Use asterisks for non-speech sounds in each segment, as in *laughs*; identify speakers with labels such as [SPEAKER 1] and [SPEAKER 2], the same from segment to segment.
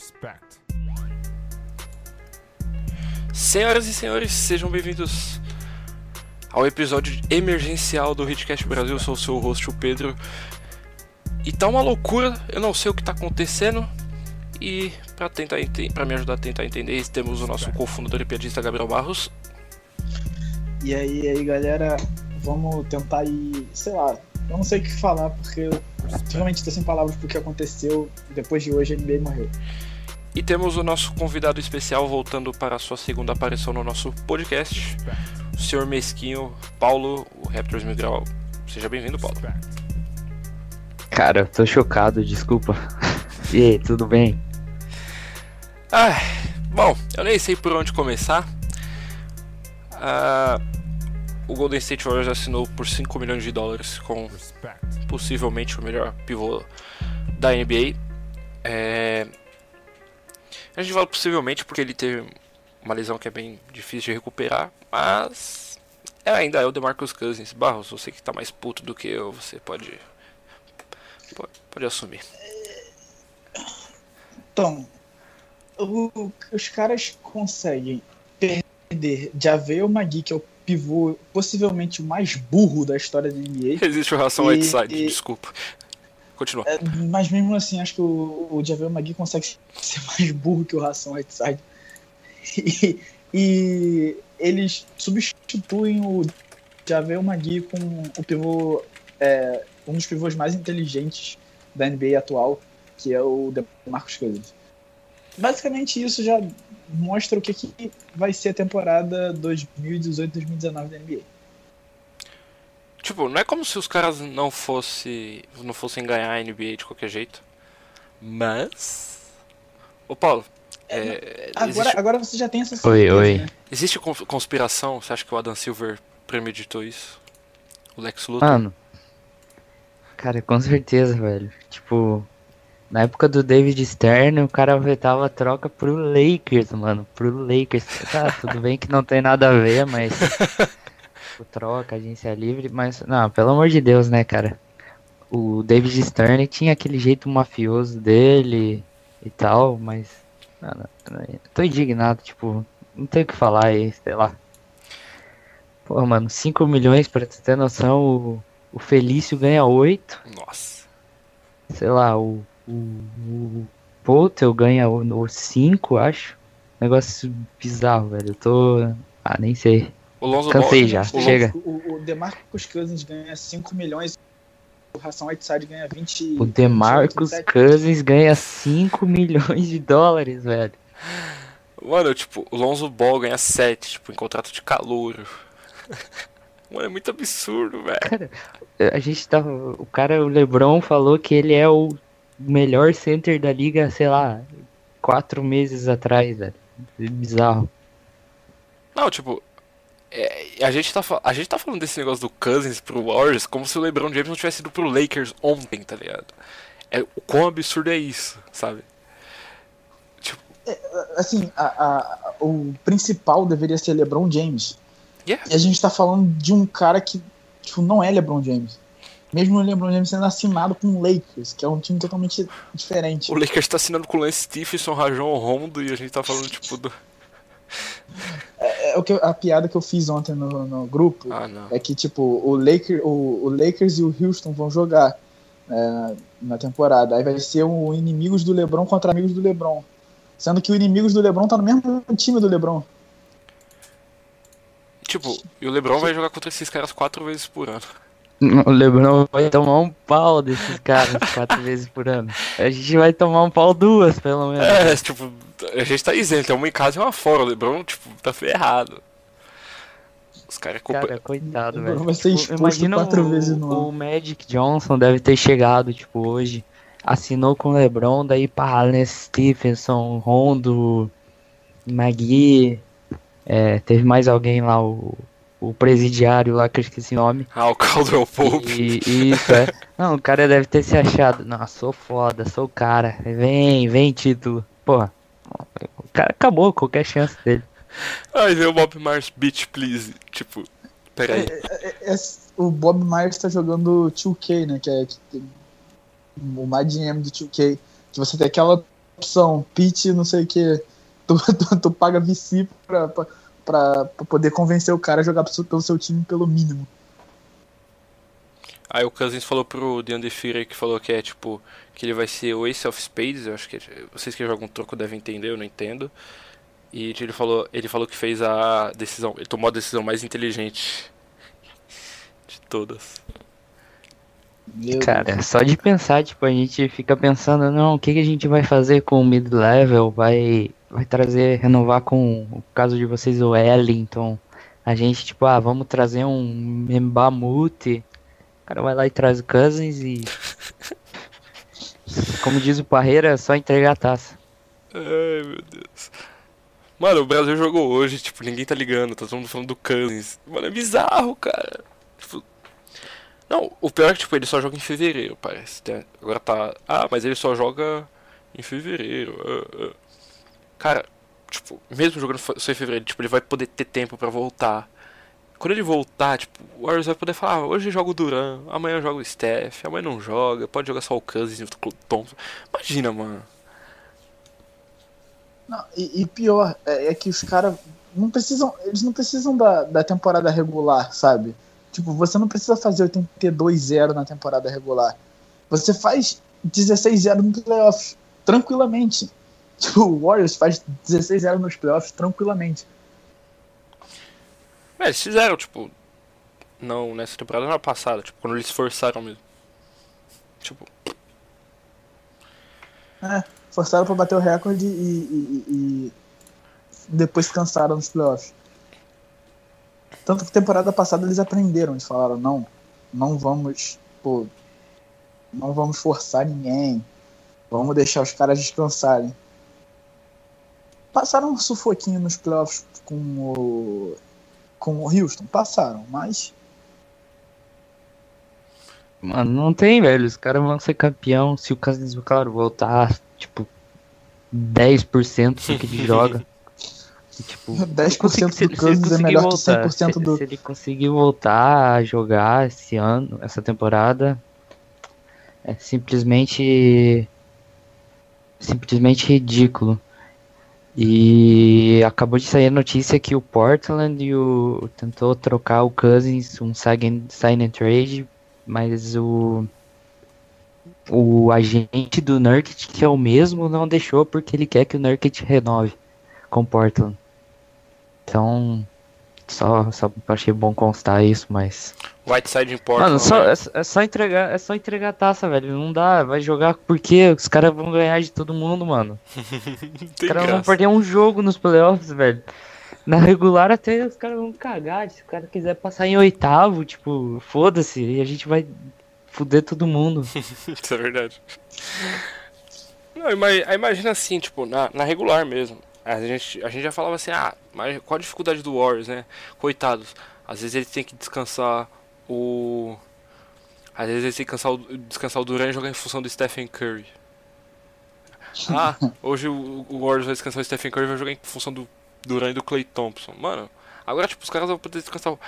[SPEAKER 1] Respect.
[SPEAKER 2] Senhoras e senhores, sejam bem-vindos ao episódio emergencial do Hitcast Brasil. Eu sou o seu host, o Pedro. E tá uma loucura, eu não sei o que tá acontecendo. E para tentar para me ajudar a tentar entender, temos o nosso cofundador e piadista Gabriel Barros.
[SPEAKER 3] E aí, aí, galera, vamos tentar ir, sei lá, eu não sei o que falar porque eu realmente tô sem palavras porque aconteceu depois de hoje a NBA morreu.
[SPEAKER 2] E temos o nosso convidado especial voltando para a sua segunda aparição no nosso podcast, o senhor Mesquinho Paulo, o Raptors Mil Grau. Seja bem-vindo, Paulo.
[SPEAKER 4] Cara, tô chocado, desculpa. *laughs* E aí, tudo bem?
[SPEAKER 2] Ah, bom, eu nem sei por onde começar. Ah, o Golden State Warriors assinou por 5 milhões de dólares com possivelmente o melhor pivô da NBA. É... A gente fala possivelmente porque ele teve uma lesão que é bem difícil de recuperar, mas é, ainda é o DeMarcus Cousins. Barros, você que tá mais puto do que eu, você pode pode, pode assumir.
[SPEAKER 3] Então, o, os caras conseguem perder Javel Magui, que é o pivô possivelmente o mais burro da história da NBA.
[SPEAKER 2] Existe o Ração Whiteside, e, desculpa. Continua.
[SPEAKER 3] É, mas mesmo assim, acho que o, o Magui consegue *laughs* ser mais burro que o Ração Whiteside. E, e eles substituem o Javel Magui com o pivô, é, um dos pivôs mais inteligentes da NBA atual, que é o DeMarcus Cousins. Basicamente isso já mostra o que, que vai ser a temporada 2018-2019 da NBA.
[SPEAKER 2] Tipo, não é como se os caras não fosse, não fossem ganhar a NBA de qualquer jeito. Mas. Ô Paulo. É,
[SPEAKER 3] é, agora, existe... agora você já tem essa
[SPEAKER 4] certeza, Oi, oi. Né?
[SPEAKER 2] Existe conspiração? Você acha que o Adam Silver premeditou isso? O Lex Luthor?
[SPEAKER 4] Mano. Cara, com certeza, velho. Tipo, na época do David Stern, o cara vetava a troca pro Lakers, mano. Pro Lakers. Tá, tudo bem que não tem nada a ver, mas. *laughs* tipo, troca, agência livre. Mas, não, pelo amor de Deus, né, cara? O David Stern tinha aquele jeito mafioso dele e tal, mas. Tô indignado, tipo, não tem o que falar aí, sei lá. Pô, mano, 5 milhões, pra tu ter noção, o, o Felício ganha 8.
[SPEAKER 2] Nossa.
[SPEAKER 4] Sei lá, o o, Potel ganha o 5, acho. Negócio bizarro, velho. Eu tô. Ah, nem sei.
[SPEAKER 2] O Lonzo
[SPEAKER 4] Cansei
[SPEAKER 2] Ball,
[SPEAKER 4] já,
[SPEAKER 3] o,
[SPEAKER 4] chega.
[SPEAKER 3] O, o DeMarcus Cousins ganha 5 milhões. O Ração Whiteside ganha 20.
[SPEAKER 4] O DeMarcus Cousins ganha 5 milhões de dólares, velho.
[SPEAKER 2] Mano, tipo, o Lonzo Ball ganha 7, tipo, em contrato de calor. *laughs* Mano, é muito absurdo, velho.
[SPEAKER 4] Cara, a gente tava. Tá, o cara, o Lebron, falou que ele é o melhor center da liga, sei lá, quatro meses atrás, velho. Bizarro.
[SPEAKER 2] Não, tipo, é, a, gente tá, a gente tá falando desse negócio do Cousins pro Warriors como se o LeBron James não tivesse ido pro Lakers ontem, tá ligado? É, o quão absurdo é isso, sabe?
[SPEAKER 3] Tipo... É, assim, a, a, o principal deveria ser LeBron James.
[SPEAKER 2] Yeah.
[SPEAKER 3] E a gente tá falando de um cara que tipo, não é LeBron James. Mesmo o LeBron James sendo assinado com o Lakers, que é um time totalmente diferente.
[SPEAKER 2] O Lakers tá assinando com o Lance Stephenson, Rajon Rondo e a gente tá falando tipo do. *laughs*
[SPEAKER 3] O que a piada que eu fiz ontem no, no grupo
[SPEAKER 2] ah,
[SPEAKER 3] é que tipo o, Laker, o, o Lakers e o Houston vão jogar é, na temporada. Aí vai ser o inimigos do LeBron contra amigos do LeBron, sendo que o inimigos do LeBron tá no mesmo time do LeBron.
[SPEAKER 2] Tipo, e o LeBron vai jogar contra esses caras quatro vezes por ano.
[SPEAKER 4] O Lebron vai tomar um pau desses caras *laughs* quatro vezes por ano. A gente vai tomar um pau duas, pelo menos.
[SPEAKER 2] É, tipo, a gente tá isento, é uma em casa e uma fora. O Lebron, tipo, tá ferrado. Os caras é culpa...
[SPEAKER 4] Cara, coitado, velho.
[SPEAKER 3] Vai ser tipo, imagina quatro
[SPEAKER 4] o,
[SPEAKER 3] vezes no
[SPEAKER 4] O Magic Johnson deve ter chegado, tipo, hoje. Assinou com o Lebron, daí pá, né, Stephenson, Rondo, Magui. É, teve mais alguém lá, o o presidiário lá, que eu esqueci o nome.
[SPEAKER 2] Ah, o Caldwell Pope.
[SPEAKER 4] E, isso, é. Não, o cara deve ter se achado. Não, sou foda, sou o cara. Vem, vem, título. Porra, o cara acabou qualquer chance dele.
[SPEAKER 2] Ai, veio o Bob Myers, bitch, please. Tipo, peraí.
[SPEAKER 3] É, é, é, o Bob Myers tá jogando 2K, né? Que é que, o MyGM do 2K. Que você tem aquela opção, pitch, não sei o que. Tu, *laughs* tu, tu, paga VC pra, pra, pra, pra, poder convencer o cara a jogar pelo seu time pelo mínimo.
[SPEAKER 2] Aí o Cousins falou pro DeAndre Fury que falou que é tipo que ele vai ser o Ace of Spades, eu acho que vocês que jogam troco devem entender, eu não entendo. E ele falou, ele falou que fez a decisão, ele tomou a decisão mais inteligente de todas.
[SPEAKER 4] Meu Cara, Deus. só de pensar, tipo, a gente fica pensando, não, o que, que a gente vai fazer com o mid-level? Vai, vai trazer, renovar com o caso de vocês, o Ellington. A gente, tipo, ah, vamos trazer um Mbamute. O cara vai lá e traz o Cousins e. *laughs* Como diz o Parreira, é só entregar a taça.
[SPEAKER 2] Ai, meu Deus. Mano, o Brasil jogou hoje, tipo, ninguém tá ligando, tá todo mundo falando do Cousins. Mano, é bizarro, cara. Tipo, não, o pior é que tipo, ele só joga em fevereiro, parece. Né? Agora tá. Ah, mas ele só joga em fevereiro. Uh, uh. Cara, tipo, mesmo jogando só em fevereiro, tipo, ele vai poder ter tempo para voltar. Quando ele voltar, tipo, o Warriors vai poder falar, ah, hoje joga o Duran, amanhã joga o Steph, amanhã não joga, pode jogar só o Cousins e o Thompson. Imagina, mano.
[SPEAKER 3] Não, e, e pior, é, é, que os caras não precisam. Eles não precisam da, da temporada regular, sabe? Tipo, você não precisa fazer 82-0 na temporada regular. Você faz 16-0 no playoffs, tranquilamente. Tipo, *laughs* o Warriors faz 16-0 nos playoffs tranquilamente.
[SPEAKER 2] É, eles fizeram, tipo. Não nessa temporada, na passada, tipo, quando eles forçaram mesmo. Tipo.
[SPEAKER 3] É, forçaram pra bater o recorde e, e, e depois cansaram nos playoffs. Tanto que temporada passada eles aprenderam, eles falaram, não, não vamos, pô, não vamos forçar ninguém, vamos deixar os caras descansarem. Passaram um sufoquinho nos playoffs com o, com o Houston, passaram, mas...
[SPEAKER 4] Mano, não tem, velho, os caras vão ser campeão se o Cousins, claro, voltar, tipo, 10% do que ele *laughs* joga.
[SPEAKER 3] Tipo, *laughs* 10% se, do Cousins é melhor voltar, que 100%
[SPEAKER 4] se,
[SPEAKER 3] do...
[SPEAKER 4] Se ele conseguir voltar a jogar esse ano, essa temporada, é simplesmente... Simplesmente ridículo. E acabou de sair a notícia que o Portland e o, tentou trocar o Cousins, um sign, sign and trade, mas o o agente do Nurkic, que é o mesmo, não deixou porque ele quer que o Nurkic renove com o Portland. Então, só, só achei bom constar isso, mas.
[SPEAKER 2] Whiteside importa.
[SPEAKER 4] Mano, só, é, é, só entregar, é só entregar a taça, velho. Não dá, vai jogar porque os caras vão ganhar de todo mundo, mano. *laughs* os caras vão perder um jogo nos playoffs, velho. Na regular até os caras vão cagar. Se o cara quiser passar em oitavo, tipo, foda-se, e a gente vai fuder todo mundo. *laughs*
[SPEAKER 2] Isso é verdade. Não, imagina assim, tipo, na, na regular mesmo. A gente, a gente já falava assim, ah, mas qual a dificuldade do Warriors, né? Coitados. Às vezes ele tem que descansar o. Às vezes ele tem que descansar o, descansar o Durant e jogar em função do Stephen Curry. *laughs* Ah, hoje o, o Warriors vai descansar o Stephen Curry e vai jogar em função do Durant e do Clay Thompson. Mano, agora tipo, os caras vão poder descansar o,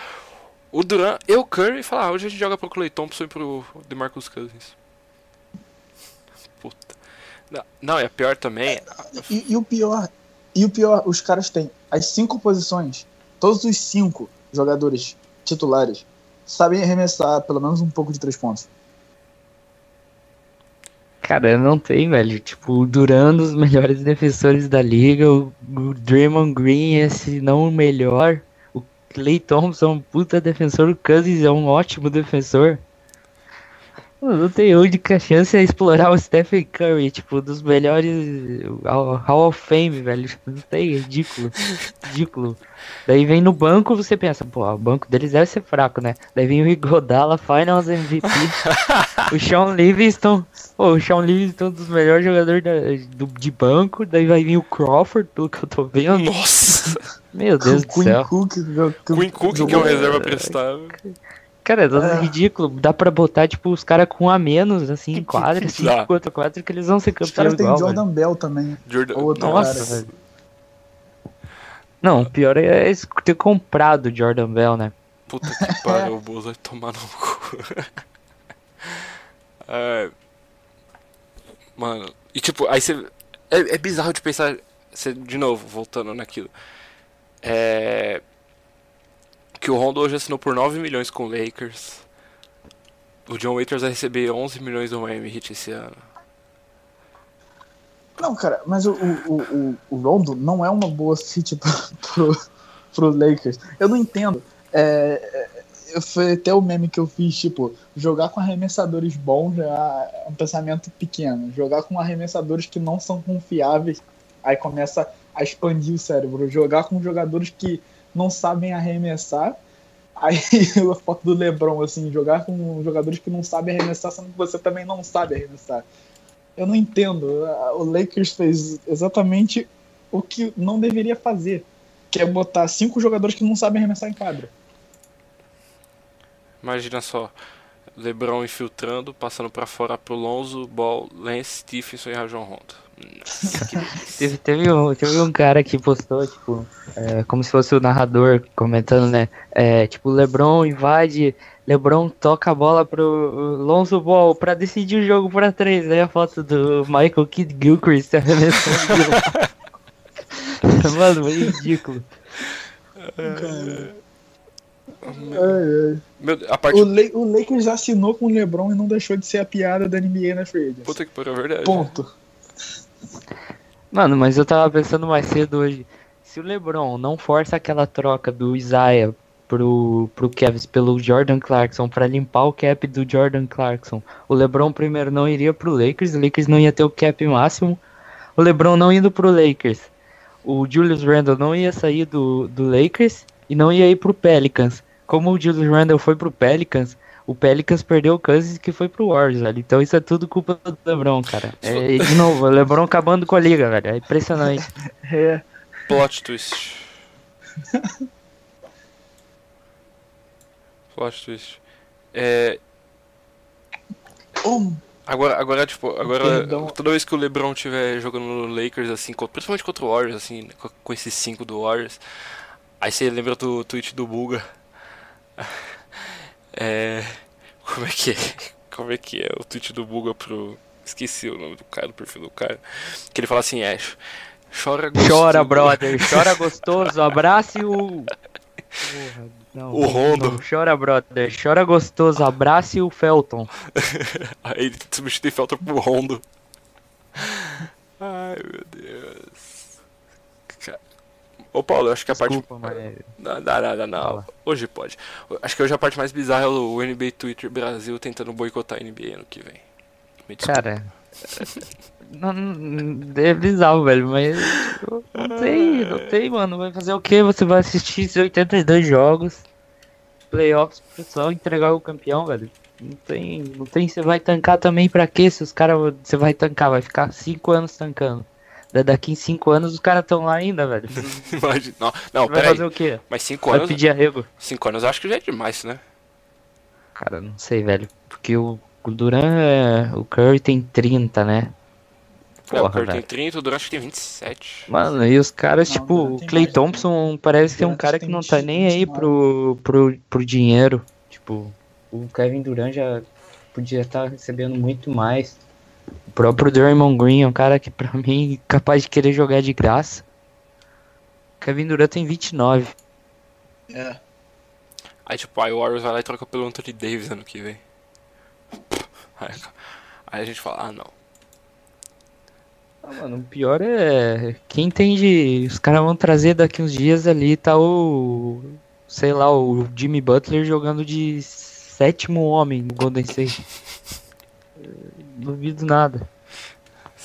[SPEAKER 2] o Durant e o Curry e falar, ah, hoje a gente joga pro Clay Thompson e pro DeMarcus Cousins. Puta. Não, não é pior também.
[SPEAKER 3] E, e o pior e o pior, os caras têm as cinco posições, todos os cinco jogadores titulares sabem arremessar pelo menos um pouco de três pontos.
[SPEAKER 4] Cara, não tem, velho. Tipo, o Duran, dos melhores defensores da liga, o, Draymond Green, esse não o melhor. O Clay Thompson, um puta defensor. O Cousins é um ótimo defensor. Não tem única chance é explorar o Stephen Curry, tipo, dos melhores Hall of Fame, velho. Não tem, é ridículo. Ridículo. Daí vem no banco, você pensa, pô, o banco deles deve ser fraco, né? Daí vem o Igodala, Finals MVP. *laughs* o Sean Livingston, pô, o Sean Livingston, dos melhores jogadores da, do, de banco. Daí vai vir o Crawford, pelo que eu tô vendo.
[SPEAKER 2] Nossa!
[SPEAKER 4] Meu Deus do céu.
[SPEAKER 2] Cook, Queen Cook, que é uma reserva prestável.
[SPEAKER 4] Cara, é ridículo. Dá pra botar, tipo, os caras com a menos, assim, em quadra, 5 contra 4, que eles vão ser campeões. Os caras
[SPEAKER 3] têm Jordan velho. Bell também.
[SPEAKER 2] Jordan...
[SPEAKER 4] Nossa, velho. Não, o pior é ter comprado o Jordan Bell, né?
[SPEAKER 2] Puta que *laughs* pariu, o Bulls vai tomar no cu. *laughs* é... Mano, e tipo, aí você. É, é bizarro de pensar. De novo, voltando naquilo. É. Que o Rondo hoje assinou por 9 milhões com o Lakers. O John Waiters vai receber 11 milhões do Miami Heat esse ano.
[SPEAKER 3] Não, cara, mas o, o, o, o Rondo não é uma boa fit *laughs* pro, pro, pro Lakers. Eu não entendo. É, é, foi até o meme que eu fiz, tipo, jogar com arremessadores bons é um pensamento pequeno. Jogar com arremessadores que não são confiáveis, aí começa a expandir o cérebro. Jogar com jogadores que não sabem arremessar, aí *laughs* a foto do Lebron, assim, jogar com jogadores que não sabem arremessar, sendo que você também não sabe arremessar. Eu não entendo. O Lakers fez exatamente o que não deveria fazer, que é botar cinco jogadores que não sabem arremessar em quadra.
[SPEAKER 2] Imagina só, LeBron infiltrando, passando para fora pro Lonzo, Ball, Lance, Stephenson e Rajon Rondo.
[SPEAKER 4] Teve, teve, um, teve um cara que postou, tipo, é, como se fosse o narrador comentando, né? É, tipo, LeBron invade, LeBron toca a bola pro Lonzo Ball pra decidir o jogo pra três. Aí a foto do Michael Kidd Gilchrist arremessando. *laughs* Mano, é ridículo.
[SPEAKER 3] Cara. Ai, ai. Parte... O, Le o Lakers assinou com o LeBron e não deixou de ser a piada da NBA na free
[SPEAKER 2] Puta que pariu, é verdade.
[SPEAKER 3] Ponto.
[SPEAKER 4] Mano, mas eu tava pensando mais cedo hoje. Se o LeBron não força aquela troca do Isaiah pro, pro Kevs pelo Jordan Clarkson para limpar o cap do Jordan Clarkson, o LeBron primeiro não iria pro Lakers, o Lakers não ia ter o cap máximo. O LeBron não indo pro Lakers, o Julius Randle não ia sair do, do Lakers e não ia ir pro Pelicans como o Julius Randle foi pro Pelicans, o Pelicans perdeu o Kansas que foi pro Warriors, velho. Então isso é tudo culpa do LeBron, cara. É, de novo, o LeBron acabando com a liga, velho. É impressionante. *laughs*
[SPEAKER 3] é.
[SPEAKER 2] Plot twist. *laughs* Plot twist. É.
[SPEAKER 3] Um.
[SPEAKER 2] Agora, agora, tipo, agora, Perdão. toda vez que o LeBron tiver jogando no Lakers, assim, principalmente contra o Warriors, assim, com esses cinco do Warriors, aí você lembra do tweet do Buga *laughs* é. Como é que é? *laughs* Como é que é o tweet do Buga pro. Esqueci o nome do cara, do perfil do cara. Que ele fala assim, é. Chora
[SPEAKER 4] gostoso. Chora, brother. *laughs* Chora gostoso. Abrace o. Porra, não,
[SPEAKER 2] o Rondo.
[SPEAKER 4] Não, chora, brother. Chora gostoso. Abrace o Felton. *laughs*
[SPEAKER 2] Aí ele substitui Felton pro Rondo. Ai, meu Deus. Ô Paulo, eu acho que a
[SPEAKER 4] Desculpa,
[SPEAKER 2] parte. Mas... Não, não, não, não. Hoje pode. Acho que hoje a parte mais bizarra é o NBA Twitter Brasil tentando boicotar a NBA ano que vem.
[SPEAKER 4] Me Cara. não, não, é bizarro, velho, mas. Não tem, não tem, mano. Vai fazer o que? Você vai assistir 82 jogos, playoffs, só entregar o campeão, velho. Não tem, não tem. Você vai tancar também pra quê? Se os caras. Você vai tancar, vai ficar 5 anos tancando. Daqui em 5 anos os caras estão lá ainda, velho. *laughs*
[SPEAKER 2] Imagina. Não, não
[SPEAKER 4] vai fazer o quê?
[SPEAKER 2] Mas 5 anos.
[SPEAKER 4] Vai pedir arrego.
[SPEAKER 2] 5 anos eu acho que já é demais, né?
[SPEAKER 4] Cara, não sei, velho. Porque o, Duran é. O Curry tem 30, né?
[SPEAKER 2] Porra, é, o Curry velho. tem 30, o Duran acho que tem 27.
[SPEAKER 4] Mano, e os caras, não, tipo, o Clay Thompson parece ser um cara que não tá nem aí pro, pro, pro dinheiro. Tipo, o Kevin Durant já podia estar tá recebendo muito mais. O próprio Draymond Green é um cara que pra mim é *laughs* capaz de querer jogar de graça. Kevin Durant tem 29.
[SPEAKER 3] É.
[SPEAKER 2] Aí tipo, aí o Warriors vai lá e troca pelo Anthony Davis ano que vem. Aí, aí a gente fala, ah não.
[SPEAKER 4] Ah, mano, o pior é. Quem entende. Os caras vão trazer daqui uns dias ali, tá o. Sei lá, o Jimmy Butler jogando de sétimo homem no Golden State. *laughs* duvido nada.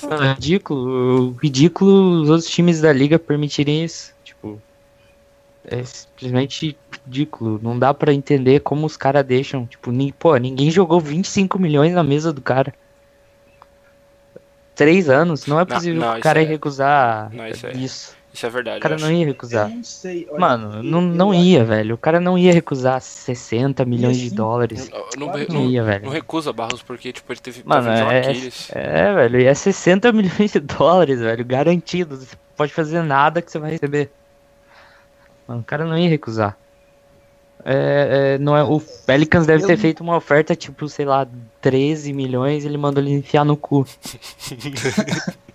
[SPEAKER 4] é ridículo. Ridículo os outros times da liga permitirem isso. Tipo, é simplesmente ridículo. Não dá para entender como os caras deixam. Tipo, ni, pô, ninguém jogou 25 milhões na mesa do cara. Três anos, não é possível não, não, o cara é... recusar não, isso. É... isso.
[SPEAKER 2] Isso é verdade.
[SPEAKER 4] O cara não ia recusar.
[SPEAKER 3] não sei. Olha,
[SPEAKER 4] Mano, não, não ia, velho. O cara não ia recusar 60 milhões assim, de dólares.
[SPEAKER 2] Não, não, não ia, velho. Não recusa Barros porque, tipo, ele teve
[SPEAKER 4] Mano, é, é, velho. E é 60 *laughs* milhões de dólares, velho. Garantido. Você pode fazer nada que você vai receber. Mano, o cara não ia recusar. É, é, não é, o Pelicans deve Eu... ter feito uma oferta, tipo, sei lá, 13 milhões ele mandou ele enfiar no cu. *laughs*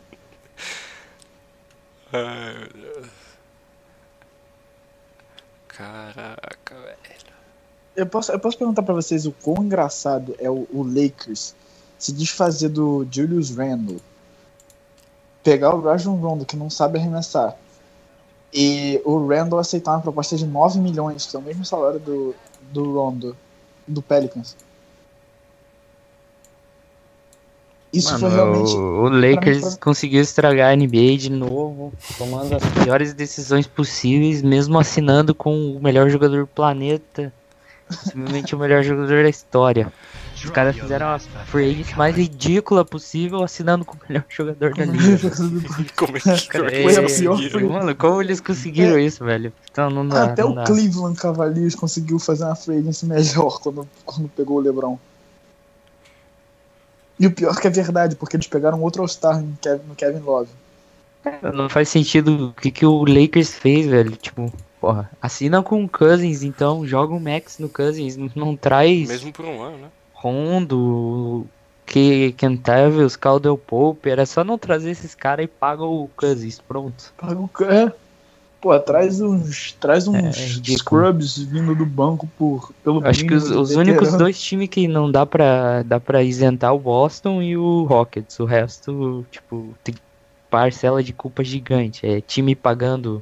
[SPEAKER 2] Caraca, velho.
[SPEAKER 3] Eu posso, eu posso perguntar pra vocês o quão engraçado é o, o Lakers se desfazer do Julius Randle, pegar o Rajon Rondo, que não sabe arremessar, e o Randle aceitar uma proposta de 9 milhões, que é o mesmo salário do, do Rondo, do Pelicans. Isso
[SPEAKER 4] Mano,
[SPEAKER 3] foi realmente.
[SPEAKER 4] o, o Lakers
[SPEAKER 3] pra mim,
[SPEAKER 4] conseguiu estragar a NBA de novo, tomando as piores decisões possíveis, mesmo assinando com o melhor jogador do planeta, simplesmente o melhor jogador da história. Os caras fizeram a free mais ridícula possível, assinando com o melhor jogador da liga.
[SPEAKER 2] Como é que, como é que
[SPEAKER 4] É,
[SPEAKER 2] eles
[SPEAKER 3] pior
[SPEAKER 2] conseguiram?
[SPEAKER 4] Mano, como eles conseguiram isso, velho? Então não dá.
[SPEAKER 3] Até
[SPEAKER 4] não
[SPEAKER 3] o
[SPEAKER 4] dá.
[SPEAKER 3] Cleveland Cavaliers conseguiu fazer uma free melhor quando, quando pegou o LeBron. E o pior que é verdade, porque eles pegaram outro All-Star no Kevin, no Kevin Love.
[SPEAKER 4] Não faz sentido o que, que o Lakers fez, velho. Tipo, porra, assina com o Cousins, então joga o Max no Cousins, não, não traz
[SPEAKER 2] Mesmo por um ano, né?
[SPEAKER 4] Rondo, que Kentavious, Caldwell Pope, era só não trazer esses caras e paga o Cousins, pronto.
[SPEAKER 3] Paga o é. Pô, traz uns, traz uns
[SPEAKER 4] É,
[SPEAKER 3] scrubs vindo do banco por, pelo
[SPEAKER 4] Acho que os, os únicos dois times que não dá pra, dá pra isentar o Boston e o Rockets. O resto, tipo, tem parcela de culpa gigante. É time pagando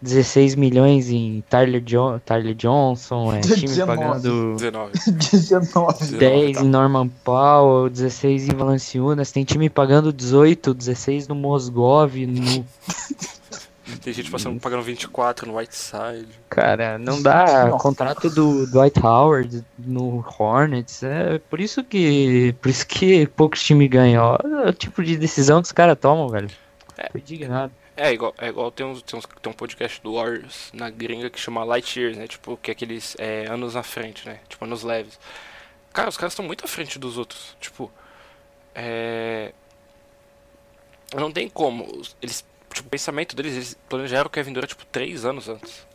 [SPEAKER 4] 16 milhões em Tyler, jo Tyler Johnson, é *laughs* time
[SPEAKER 3] 19.
[SPEAKER 4] pagando
[SPEAKER 2] 19.
[SPEAKER 3] 19.
[SPEAKER 4] 10
[SPEAKER 2] tá.
[SPEAKER 4] em Norman Powell, 16 em Valanciunas, tem time pagando 18, 16 no Mosgov, no... *laughs*
[SPEAKER 2] Tem gente passando, pagando 24 no Whiteside.
[SPEAKER 4] Cara, não dá
[SPEAKER 3] Nossa.
[SPEAKER 4] contrato do Dwight Howard no Hornets, é por isso que por isso que poucos times ganham, Olha o tipo de decisão que os caras tomam, velho. Tô indignado.
[SPEAKER 2] É igual, é igual tem, uns, tem, uns, tem um podcast do Warriors na gringa que chama Light Years, né? Tipo, que é aqueles é, anos na frente, né? Tipo, anos leves. Cara, os caras estão muito à frente dos outros. Tipo, é. Não tem como. Eles, tipo, o pensamento deles, eles planejaram o Kevin Durant, tipo, 3 anos antes.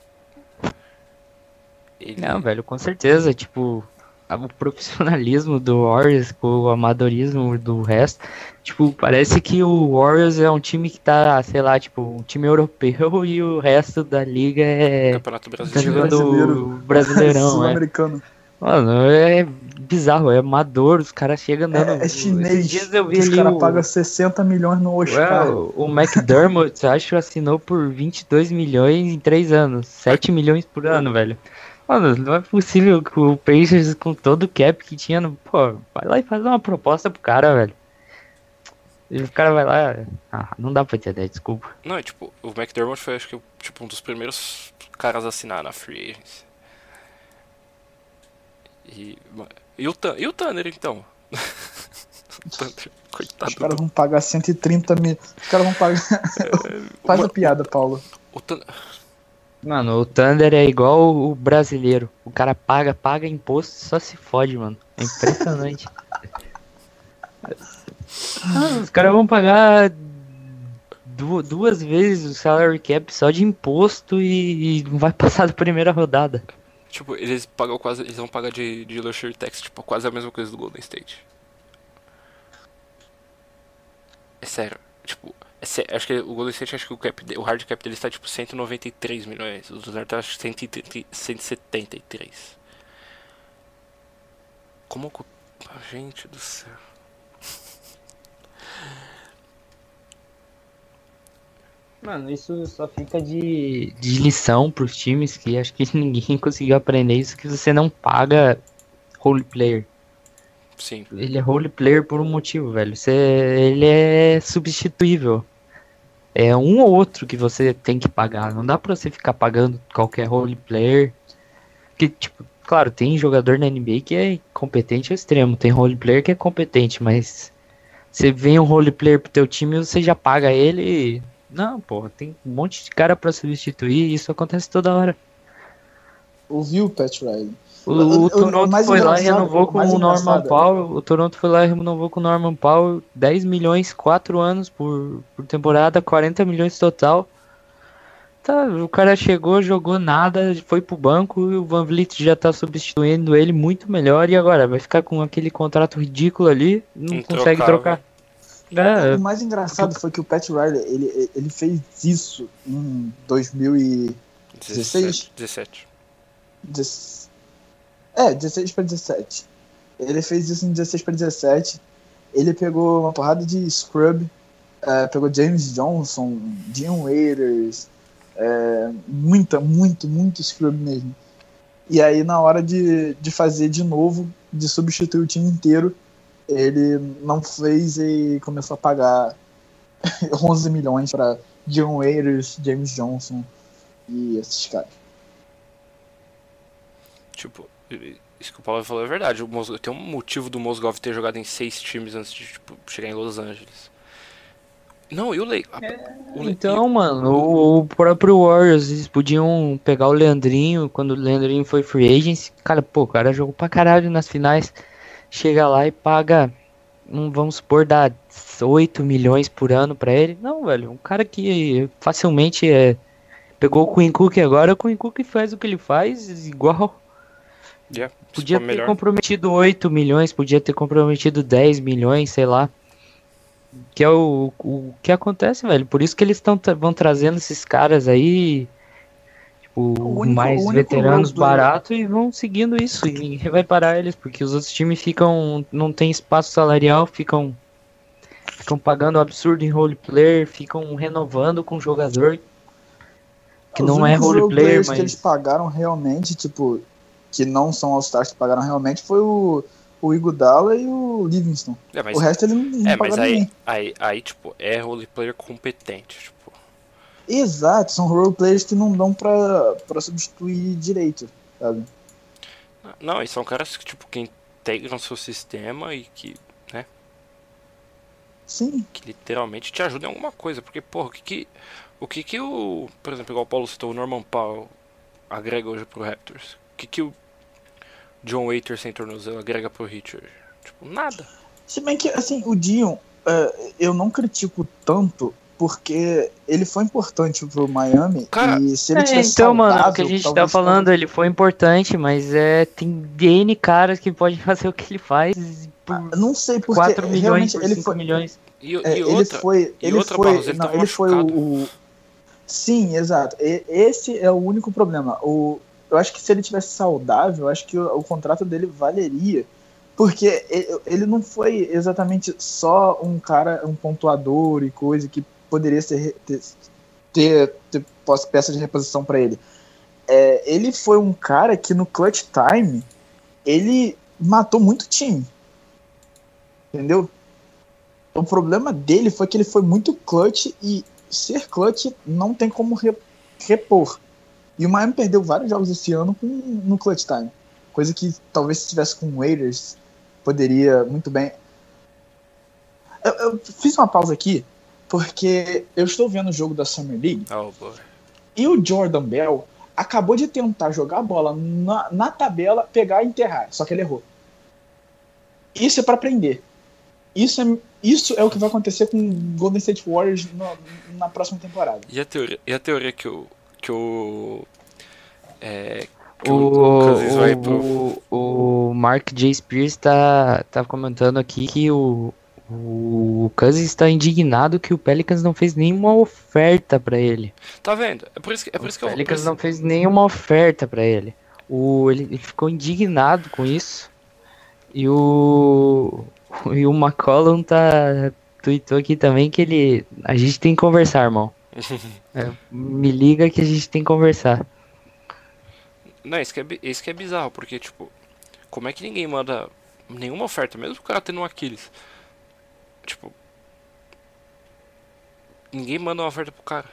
[SPEAKER 2] Ele,
[SPEAKER 4] Não, velho, com certeza, tipo, o profissionalismo do Warriors com o amadorismo do resto, tipo, parece que o Warriors é um time que tá, sei lá, tipo, um time europeu *laughs* e o resto da liga é
[SPEAKER 2] Campeonato
[SPEAKER 4] tá
[SPEAKER 2] Brasileiro.
[SPEAKER 4] jogando
[SPEAKER 3] Brasileiro.
[SPEAKER 4] o Brasileirão, é.
[SPEAKER 3] Sul-americano.
[SPEAKER 4] Mano, é bizarro, é amador, os caras chegam dando.
[SPEAKER 3] É, é chinês.
[SPEAKER 4] Dias eu vi
[SPEAKER 3] Os caras
[SPEAKER 4] o,
[SPEAKER 3] pagam 60 milhões no Oscar.
[SPEAKER 4] Ué, o McDermott, *laughs* acho que assinou por 22 milhões em 3 anos. 7 milhões por ano, velho. Mano, não é possível que o Pacers, com todo o cap que tinha, no, pô, vai lá e faz uma proposta pro cara, velho. E o cara vai lá. Ah, não dá pra entender, desculpa.
[SPEAKER 2] Não, é tipo, o McDermott foi acho que tipo, um dos primeiros caras a assinar na Free Agency. E, e, o, Tan- e o Tanner, então? *laughs* o Tanner, coitado
[SPEAKER 3] Os caras
[SPEAKER 2] do...
[SPEAKER 3] vão pagar 130 mil. Os caras vão pagar. Faz a piada, Paulo.
[SPEAKER 2] O
[SPEAKER 4] Mano, o Thunder é igual o brasileiro. O cara paga, paga imposto e só se fode, mano. É impressionante. Ah, os caras vão pagar du- duas vezes o salary cap só de imposto e, e não vai passar da primeira rodada.
[SPEAKER 2] Tipo, eles pagam quase. Eles vão pagar de, de luxury tax, tipo, quase a mesma coisa do Golden State. É sério. Tipo, é sério. Acho que o Golden State, acho que o, cap, o hard cap dele está tipo 193 milhões. O Thunder tá acho, 130 173. Como que. o- Ah, Gente do céu.
[SPEAKER 4] Mano, isso só fica de, de lição pros times que acho que *laughs* ninguém conseguiu aprender isso, que você não paga role player.
[SPEAKER 2] Sim.
[SPEAKER 4] Ele é role player por um motivo, velho. Você, ele é substituível. É um ou outro que você tem que pagar. Não dá pra você ficar pagando qualquer role player. Que, tipo, claro, tem jogador na NBA que é competente ao extremo. Tem role player que é competente, mas você vem um role player pro teu time e você já paga ele. Não, porra, tem um monte de cara pra substituir e isso acontece toda hora.
[SPEAKER 3] Ouviu, Pat Riley?
[SPEAKER 4] O,
[SPEAKER 3] O-
[SPEAKER 4] o Toronto foi lá e renovou com o Norman Powell. O Toronto foi lá e renovou com o Norman Powell 10 milhões, 4 anos por, por temporada, 40 milhões total. Tá, o cara chegou, jogou nada, foi pro banco e o Van Vliet já tá substituindo ele muito melhor. E agora? Vai ficar com aquele contrato ridículo ali, não consegue trocar. É,
[SPEAKER 3] O mais engraçado foi que o Pat Riley, ele, ele fez isso em 2016?
[SPEAKER 2] 17. 17.
[SPEAKER 3] Dez- É, 16 para 17. Ele fez isso em 16 para 17. Ele pegou uma porrada de scrub, é, pegou James Johnson, Dion Waiters, é, muita, muito, muito scrub mesmo. E aí, na hora de, de fazer de novo, de substituir o time inteiro, ele não fez e começou a pagar *laughs* 11 milhões para Dion Waiters, James Johnson e esses caras.
[SPEAKER 2] Tipo, isso que o Paulo falou é verdade. O Mos... Tem um motivo do Mosgov ter jogado em seis times antes de tipo, chegar em Los Angeles. Não, e o Lake. o Le-
[SPEAKER 4] Então, mano, o, o próprio Warriors, eles podiam pegar o Leandrinho quando o Leandrinho foi free agent. Cara, pô, o cara jogou pra caralho nas finais. Chega lá e paga, um, vamos supor, dá 8 milhões por ano pra ele. Não, velho, um cara que facilmente é, pegou o Queen Cook agora, o Queen Cook faz o que ele faz igual.
[SPEAKER 2] Yeah,
[SPEAKER 4] Podia ter
[SPEAKER 2] melhor.
[SPEAKER 4] comprometido 8 milhões, podia ter comprometido 10 milhões, sei lá. Que é o, o que acontece, velho. Por isso que eles tão, vão trazendo esses caras aí,
[SPEAKER 3] O único-
[SPEAKER 4] mais
[SPEAKER 3] o
[SPEAKER 4] veteranos
[SPEAKER 3] do-
[SPEAKER 4] baratos e vão seguindo isso. E ninguém vai parar eles, porque os outros times ficam, não tem espaço salarial, ficam, ficam pagando absurdo em roleplayer, ficam renovando com jogador que
[SPEAKER 3] Os
[SPEAKER 4] não é roleplayer,
[SPEAKER 3] roleplayers
[SPEAKER 4] mas
[SPEAKER 3] que eles pagaram realmente, tipo, que não são All-Stars que pagaram realmente, foi o, o Iguodala e o Livingston.
[SPEAKER 2] É, mas,
[SPEAKER 3] o resto ele não, não
[SPEAKER 2] é, mas
[SPEAKER 3] pagaram
[SPEAKER 2] aí,
[SPEAKER 3] ninguém.
[SPEAKER 2] aí, aí, tipo, é roleplayer competente.
[SPEAKER 3] Exato, são roleplayers que não dão pra, pra substituir direito, sabe?
[SPEAKER 2] não, e são caras que, tipo, que integram seu sistema e que,
[SPEAKER 3] Sim,
[SPEAKER 2] que literalmente te ajudam em alguma coisa. Porque, porra, o que que. O que que o. Por exemplo, igual o Paulo citou, o Norman Powell agrega hoje pro Raptors? O que que o John Waiter sem tornozelo agrega pro Heat hoje? Tipo, nada.
[SPEAKER 3] Se bem que, assim, o Dion, é, eu não critico tanto porque ele foi importante pro Miami
[SPEAKER 2] Cara,
[SPEAKER 3] e se ele
[SPEAKER 4] É,
[SPEAKER 3] tivesse
[SPEAKER 4] então, mano, o que a
[SPEAKER 3] saudável,
[SPEAKER 4] gente tá falando, ele foi importante, mas é tem N caras que podem *laughs* fazer o que ele faz por
[SPEAKER 3] Não sei porque
[SPEAKER 4] 4 milhões, por
[SPEAKER 3] ele
[SPEAKER 4] 5
[SPEAKER 3] foi,
[SPEAKER 4] milhões.
[SPEAKER 2] E,
[SPEAKER 3] É,
[SPEAKER 2] e
[SPEAKER 3] ele
[SPEAKER 2] outra.
[SPEAKER 3] foi,
[SPEAKER 2] e
[SPEAKER 3] ele
[SPEAKER 2] outra,
[SPEAKER 3] foi,
[SPEAKER 2] Barros, ele
[SPEAKER 3] não, ele foi o, Sim, exato. E- esse é o único problema. O, eu acho que se ele tivesse saudável, eu acho que o, o contrato dele valeria, porque ele não foi exatamente só um cara, um pontuador e coisa que poderia ser ter, ter, ter peça de reposição para ele. É, ele foi um cara que no clutch time ele matou muito time. Entendeu? O problema dele foi que ele foi muito clutch e ser clutch não tem como re- repor. E o Miami perdeu vários jogos esse ano com, no clutch time. Coisa que talvez se tivesse com o Raiders poderia muito bem. Eu, eu fiz uma pausa aqui porque eu estou vendo o jogo da Summer League
[SPEAKER 2] Oh, boy.
[SPEAKER 3] e o Jordan Bell acabou de tentar jogar a bola na, na tabela, pegar e enterrar, só que ele errou. Isso é para aprender. Isso é, isso é o que vai acontecer com o Golden State Warriors no- na próxima temporada.
[SPEAKER 2] E a teoria, e a teoria que o. Que o. É. Que
[SPEAKER 4] O,
[SPEAKER 2] o vai pro.
[SPEAKER 4] o, o Mark J. Spears tá, tá comentando aqui que o, o Cousins está indignado que o Pelicans não fez nenhuma oferta pra ele.
[SPEAKER 2] Tá vendo? É por isso que, é por isso que
[SPEAKER 4] o
[SPEAKER 2] eu. por
[SPEAKER 4] Pelicans
[SPEAKER 2] isso-
[SPEAKER 4] não fez nenhuma oferta pra ele. O, ele, ele ficou indignado com isso. E o, e o McCollum tá, tweetou aqui também que ele. A gente tem que conversar, irmão. *laughs* É, me liga que a gente tem que conversar.
[SPEAKER 2] Não, isso que, é, isso que é bizarro, porque, tipo, como é que ninguém manda nenhuma oferta, mesmo o cara tendo um Aquiles? Tipo. Ninguém manda uma oferta pro cara.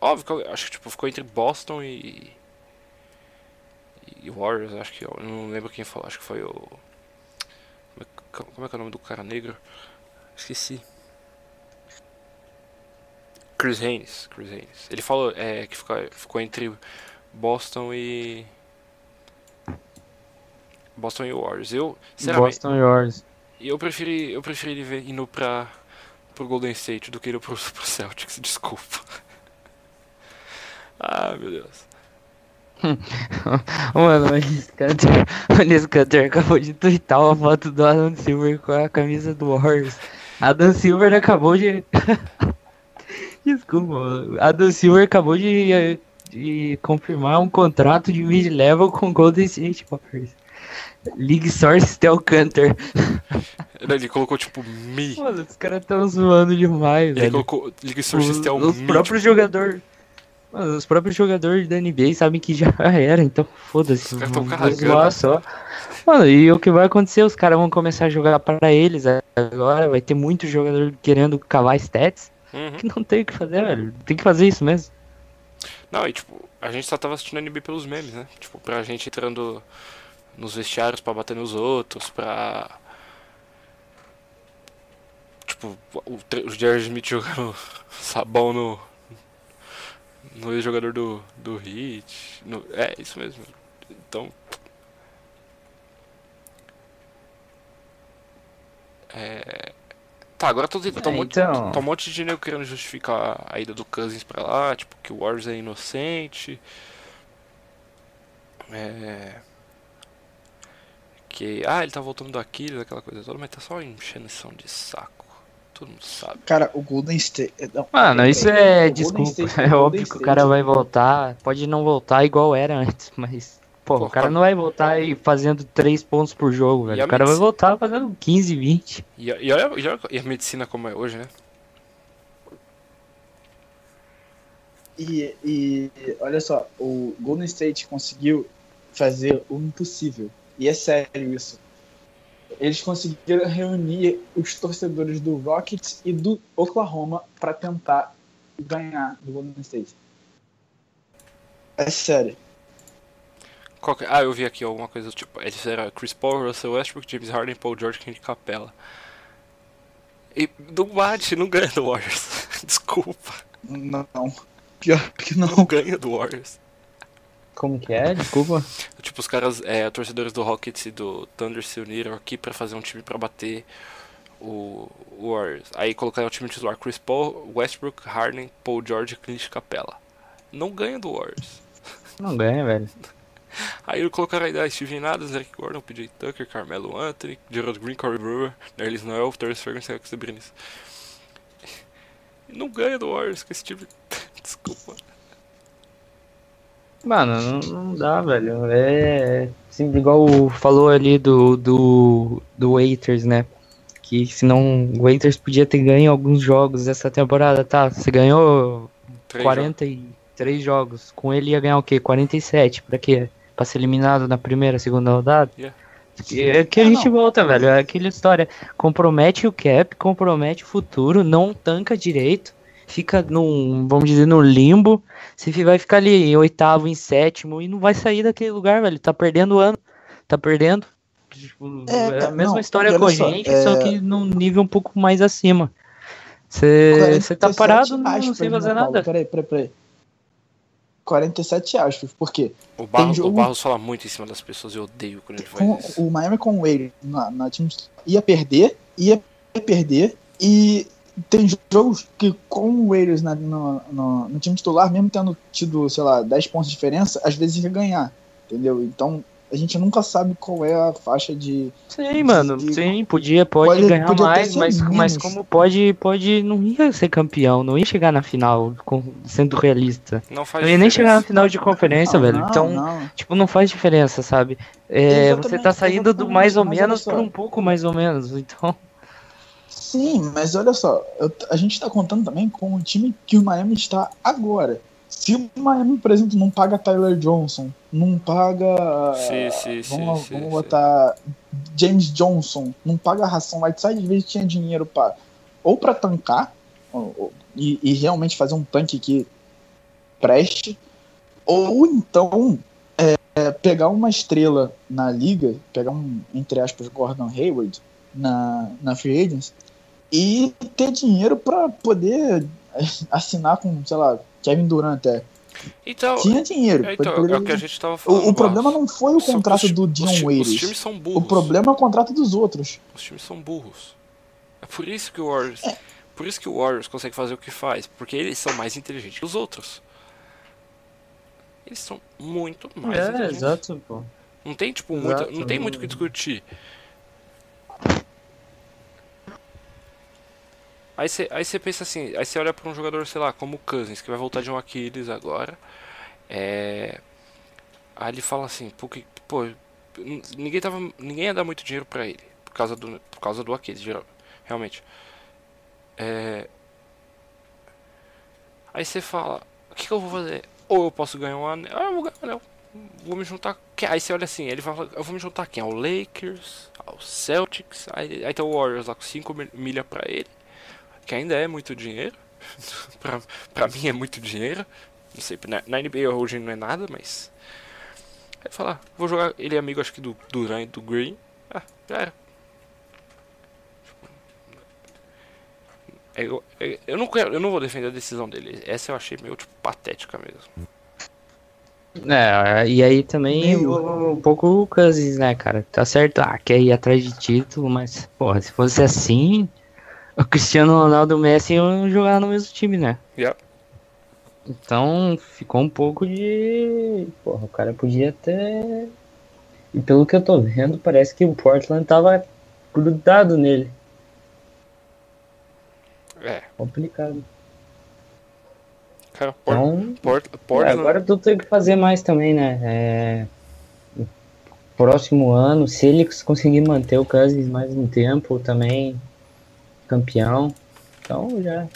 [SPEAKER 2] Óbvio que eu acho que tipo, ficou entre Boston e. E Warriors, acho que. Eu não lembro quem falou, acho que foi o. Como é, que- é é o nome do cara negro? Esqueci. Chris Haynes. Chris Haynes. Ele falou é, que ficou, ficou entre Boston e. Boston e Warriors. Eu,
[SPEAKER 4] Boston Warriors.
[SPEAKER 2] Eu preferi, eu preferi ele indo pra, pro Golden State do que indo pro, *laughs* pro Celtics, desculpa. *laughs* ah, meu Deus. *laughs*
[SPEAKER 4] Mano, Anis Cantor acabou de twittar uma foto do Alan Silver com a camisa do Warriors. Adam Silver acabou de. Desculpa, Adam Silver acabou de, de confirmar um contrato de mid-level com Golden State Warriors. League Source Tel Canter.
[SPEAKER 2] Ele colocou tipo me.
[SPEAKER 4] Mano, os caras tão zoando demais,
[SPEAKER 2] Ele
[SPEAKER 4] velho.
[SPEAKER 2] colocou League Source
[SPEAKER 4] Os,
[SPEAKER 2] Tel
[SPEAKER 4] os próprios jogadores. Mano, os próprios jogadores da NBA sabem que já *laughs* era, então foda-se.
[SPEAKER 2] Os caras tão carregando.
[SPEAKER 4] só. Mano, e o que vai acontecer? Os caras vão começar a jogar para eles agora. Vai ter muito jogador querendo cavar stats.
[SPEAKER 2] Uhum.
[SPEAKER 4] Que *laughs* não tem o que fazer, velho. Tem que fazer isso mesmo.
[SPEAKER 2] Não, e tipo, a gente só tava assistindo NBA pelos memes, né? Tipo, pra gente entrando nos vestiários pra bater nos outros, pra. Tipo, o, o Jared Smith *laughs* jogando sabão no. No ex-jogador do, do Hit. no- é, isso mesmo. Então. É. Tá, agora tô, um
[SPEAKER 4] É,
[SPEAKER 2] monte,
[SPEAKER 4] então.
[SPEAKER 2] tá um monte de nego querendo justificar a ida do Cousins pra lá, tipo, que o Warriors é inocente. É. Que. Ah, ele tá voltando do Aquiles, aquela coisa toda, mas tá só enchendo de saco. Todo mundo sabe.
[SPEAKER 3] Cara, o Golden State. Não,
[SPEAKER 4] Mano, isso é desculpa.
[SPEAKER 3] State- *laughs*
[SPEAKER 4] É
[SPEAKER 3] Golden
[SPEAKER 4] óbvio que o
[SPEAKER 3] State-
[SPEAKER 4] cara vai voltar. Pode não voltar igual era antes, mas. Pô,
[SPEAKER 2] Pô,
[SPEAKER 4] o cara
[SPEAKER 2] tá-
[SPEAKER 4] não vai voltar aí fazendo 3 pontos por jogo, velho. O cara vai
[SPEAKER 2] medici-
[SPEAKER 4] voltar fazendo 15, 20.
[SPEAKER 2] E, e, olha, e olha e a medicina como é hoje, né?
[SPEAKER 3] E, e olha só, o Golden State conseguiu fazer o impossível. E é sério isso. Eles conseguiram reunir os torcedores do Rockets e do Oklahoma para tentar ganhar do Golden State. É sério.
[SPEAKER 2] Que- Ah, eu vi aqui alguma coisa tipo. Eles eram Chris Paul, Russell Westbrook, James Harden, Paul George, Kenny Capella. E não bate, não ganha do Warriors. *laughs* Desculpa,
[SPEAKER 3] Não. Pior que
[SPEAKER 2] não
[SPEAKER 3] não.
[SPEAKER 2] ganha do Warriors.
[SPEAKER 4] Como que é? Desculpa. *laughs*
[SPEAKER 2] Tipo, os caras, é, torcedores do Rockets e do Thunder se uniram aqui pra fazer um time pra bater o o Warriors. Aí colocaram o time titular Chris Paul, Westbrook, Harden, Paul George e Clint Capella. Não ganha do Warriors. *laughs*
[SPEAKER 4] Não ganha, velho.
[SPEAKER 2] Aí colocaram a ideia Steven Adams, Eric Gordon, PJ Tucker, Carmelo Anthony, Gerald Green, Corey Brewer, Nerlis Noel, Terrence Ferguson e Alex Debrinis. *laughs* Não ganha do Warriors com esse time. Desculpa.
[SPEAKER 4] Mano, não, não dá, velho. É. Assim, igual o- falou ali do, do, do Waiters, né? Que senão o Waiters podia ter ganho alguns jogos essa temporada, tá? Você ganhou
[SPEAKER 2] Três
[SPEAKER 4] 43 jogos. Com ele ia ganhar o quê? 47. Pra quê? Pra ser eliminado na primeira, segunda rodada?
[SPEAKER 2] Yeah.
[SPEAKER 4] É que a
[SPEAKER 3] Ah,
[SPEAKER 4] gente
[SPEAKER 3] não.
[SPEAKER 4] volta, velho. É aquela história. Compromete o cap, compromete o futuro, não tanca direito. Fica num, vamos dizer, no limbo. Se vai ficar ali em oitavo, em sétimo e não vai sair daquele lugar, velho. Tá perdendo o ano. Tá perdendo. Tipo,
[SPEAKER 3] É,
[SPEAKER 4] é, a mesma
[SPEAKER 3] não,
[SPEAKER 4] história com a
[SPEAKER 3] olha só,
[SPEAKER 4] gente,
[SPEAKER 3] é-
[SPEAKER 4] só que num nível um pouco mais acima. Você tá
[SPEAKER 3] 47
[SPEAKER 4] parado não,
[SPEAKER 3] aspas,
[SPEAKER 4] sem
[SPEAKER 3] né,
[SPEAKER 4] fazer
[SPEAKER 3] Paulo?
[SPEAKER 4] nada.
[SPEAKER 3] Peraí, peraí, peraí. 47 aspas, por quê?
[SPEAKER 2] O Barros,
[SPEAKER 3] jogo-
[SPEAKER 2] o Barros fala muito em cima das pessoas, eu odeio quando ele
[SPEAKER 3] Com,
[SPEAKER 2] faz isso.
[SPEAKER 3] o Miami com o Wade na, na time ia perder, ia perder, e tem jogos que com o Warriors na, no, no, no time titular, mesmo tendo tido, sei lá, 10 pontos de diferença, às vezes ia ganhar, entendeu? Então, a gente nunca sabe qual é a faixa de...
[SPEAKER 4] Sim, mano,
[SPEAKER 3] de-
[SPEAKER 4] sim, podia, pode,
[SPEAKER 3] pode-
[SPEAKER 4] ganhar
[SPEAKER 3] podia
[SPEAKER 4] mais, mas, mas como pode, pode, não ia ser campeão, não ia chegar na final, com- sendo realista.
[SPEAKER 2] Não faz
[SPEAKER 4] Não ia nem chegar na
[SPEAKER 2] diferença.
[SPEAKER 4] final de conferência,
[SPEAKER 3] Não,
[SPEAKER 4] velho.
[SPEAKER 3] não,
[SPEAKER 4] então,
[SPEAKER 3] não.
[SPEAKER 4] tipo, não faz diferença, sabe? É, você tá saindo do mais ou menos
[SPEAKER 3] só.
[SPEAKER 4] um pouco mais ou menos, então...
[SPEAKER 3] Sim, mas olha só, eu- a gente tá contando também com o time que o Miami está agora. Se o Miami, por exemplo, não paga Tyler Johnson, não paga.
[SPEAKER 2] Sim, sim, sim,
[SPEAKER 3] vamos
[SPEAKER 2] sim,
[SPEAKER 3] vamos botar James Johnson, não paga a ração Whiteside, às vezes tinha dinheiro para ou para tancar ou- ou- e, e realmente fazer um tanque que preste, ou então é, pegar uma estrela na liga, pegar um, entre aspas, Gordon Hayward na, na Free Agents e ter dinheiro para poder assinar com, sei lá, Kevin Durant até.
[SPEAKER 2] Então,
[SPEAKER 3] Tinha dinheiro.
[SPEAKER 2] é, então,
[SPEAKER 3] poderia-
[SPEAKER 2] é o que a gente tava falando.
[SPEAKER 3] o, o problema não foi o contrato
[SPEAKER 2] os-
[SPEAKER 3] do Dion
[SPEAKER 2] ti- Os
[SPEAKER 3] Waiters.
[SPEAKER 2] times são
[SPEAKER 3] O
[SPEAKER 2] burros.
[SPEAKER 3] problema é o contrato dos outros.
[SPEAKER 2] Os times são burros. É por isso que o Warriors. Por isso que o Warriors consegue fazer o que faz. Porque eles são mais inteligentes que os outros. Eles são muito mais
[SPEAKER 4] É,
[SPEAKER 2] inteligentes.
[SPEAKER 4] exato, pô.
[SPEAKER 2] Não tem, tipo,
[SPEAKER 4] Exato.
[SPEAKER 2] muita, não tem muito o que discutir. Aí você aí pensa assim, aí você olha pra um jogador, sei lá, como o Cousins, que vai voltar de um Aquiles agora. É. Aí ele fala assim, pô, que, pô ninguém tava. Ninguém ia dar muito dinheiro pra ele. Por causa do. Por causa do Aquiles, realmente. É. Aí você fala, o que, que eu vou fazer? Ou eu posso ganhar um anel. Ah, eu vou ganhar um anel. Vou me juntar. Aí você olha assim, ele fala, eu vou me juntar quem? Ao Lakers, ao Celtics. Aí, aí tem o Warriors lá com 5 milha pra ele. Que ainda é muito dinheiro. *laughs* pra, pra mim é muito dinheiro. Não sei, na, na NBA hoje não é nada, mas. Aí fala, ah, vou jogar. Ele é amigo acho que do Duran e do Green. Ah, já era. Eu, eu, eu, não quero, eu não vou defender a decisão dele. Essa eu achei meio tipo, patética mesmo.
[SPEAKER 4] É, e aí também um, um pouco o Cousins, né, cara? Tá certo, ah, quer ir atrás de título, mas, porra, se fosse assim, o Cristiano Ronaldo e o Messi iam jogar no mesmo time, né?
[SPEAKER 2] Yeah.
[SPEAKER 4] Então ficou um pouco de. Porra, o cara podia até. E pelo que eu tô vendo, parece que o Portland tava grudado nele.
[SPEAKER 2] É.
[SPEAKER 4] Complicado.
[SPEAKER 2] Cara, Port,
[SPEAKER 4] Então,
[SPEAKER 2] Port,
[SPEAKER 4] é,
[SPEAKER 2] Portland,
[SPEAKER 4] agora tu tem que fazer mais também, né? É, próximo ano, se ele conseguir manter o Cousins mais um tempo, também campeão. Então já.